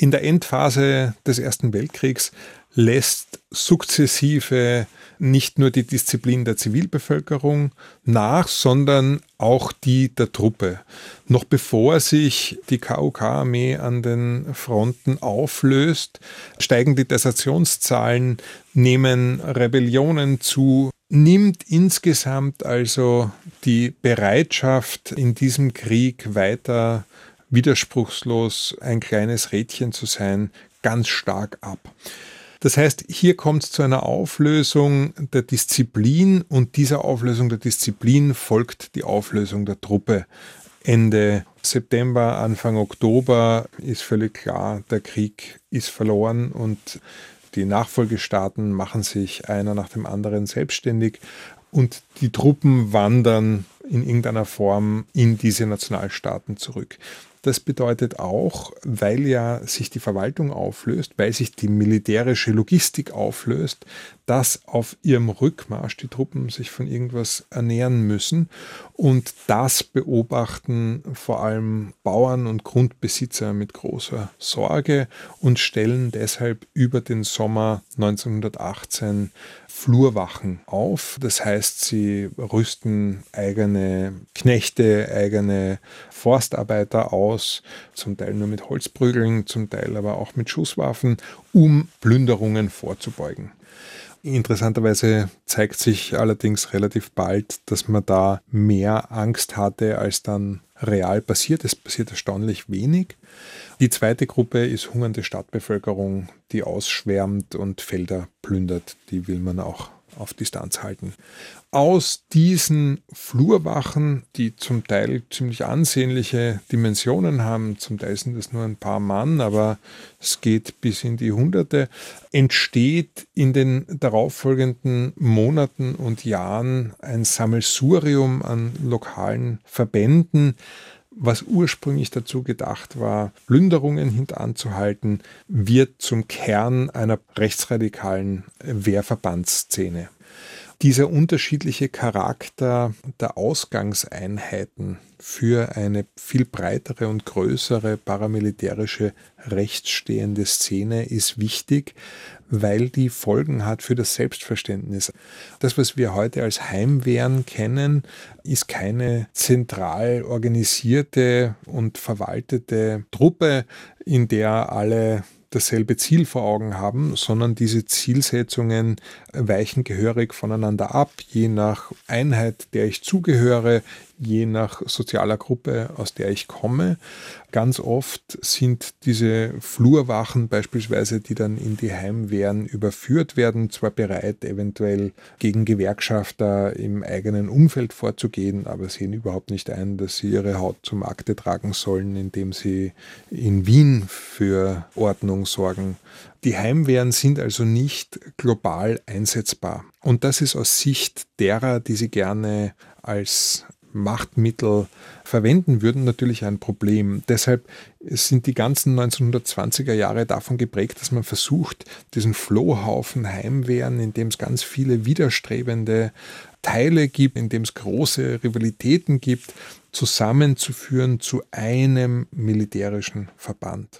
In der Endphase des Ersten Weltkriegs lässt sukzessive nicht nur die Disziplin der Zivilbevölkerung nach, sondern auch die der Truppe. Noch bevor sich die KUK-Armee an den Fronten auflöst, steigen die Desertionszahlen, nehmen Rebellionen zu, nimmt insgesamt also die Bereitschaft, in diesem Krieg weiter widerspruchslos ein kleines Rädchen zu sein, ganz stark ab. Das heißt, hier kommt es zu einer Auflösung der Disziplin und dieser Auflösung der Disziplin folgt die Auflösung der Truppe. Ende September, Anfang Oktober ist völlig klar, der Krieg ist verloren und die Nachfolgestaaten machen sich einer nach dem anderen selbstständig und die Truppen wandern in irgendeiner Form in diese Nationalstaaten zurück. Das bedeutet auch, weil ja sich die Verwaltung auflöst, weil sich die militärische Logistik auflöst, dass auf ihrem Rückmarsch die Truppen sich von irgendwas ernähren müssen. Und das beobachten vor allem Bauern und Grundbesitzer mit großer Sorge und stellen deshalb über den Sommer 1918 Flurwachen auf. Das heißt, sie rüsten eigene Knechte, eigene Forstarbeiter aus, zum Teil nur mit Holzprügeln, zum Teil aber auch mit Schusswaffen, um Plünderungen vorzubeugen. Interessanterweise zeigt sich allerdings relativ bald, dass man da mehr Angst hatte, als dann real passiert. Es passiert erstaunlich wenig. Die zweite Gruppe ist hungernde Stadtbevölkerung, die ausschwärmt und Felder plündert. Die will man auch auf Distanz halten. Aus diesen Flurwachen, die zum Teil ziemlich ansehnliche Dimensionen haben, zum Teil sind es nur ein paar Mann, aber es geht bis in die Hunderte, entsteht in den darauffolgenden Monaten und Jahren ein Sammelsurium an lokalen Verbänden, was ursprünglich dazu gedacht war, Plünderungen hintanzuhalten, wird zum Kern einer rechtsradikalen Wehrverbandsszene. Dieser unterschiedliche Charakter der Ausgangseinheiten für eine viel breitere und größere paramilitärische rechtsstehende Szene ist wichtig, weil die Folgen hat für das Selbstverständnis. Das, was wir heute als Heimwehren kennen, ist keine zentral organisierte und verwaltete Truppe, in der alle dasselbe Ziel vor Augen haben, sondern diese Zielsetzungen weichen gehörig voneinander ab, je nach Einheit, der ich zugehöre, je nach sozialer Gruppe, aus der ich komme. Ganz oft sind diese Flurwachen beispielsweise, die dann in die Heimwehren überführt werden, zwar bereit, eventuell gegen Gewerkschafter im eigenen Umfeld vorzugehen, aber sehen überhaupt nicht ein, dass sie ihre Haut zum Akte tragen sollen, indem sie in Wien für Ordnung sorgen. Die Heimwehren sind also nicht global einsetzbar. Und das ist aus Sicht derer, die sie gerne als Machtmittel verwenden würden, natürlich ein Problem. Deshalb sind die ganzen 1920er Jahre davon geprägt, dass man versucht, diesen Flohhaufen Heimwehren, in dem es ganz viele widerstrebende Teile gibt, in dem es große Rivalitäten gibt, zusammenzuführen zu einem militärischen Verband.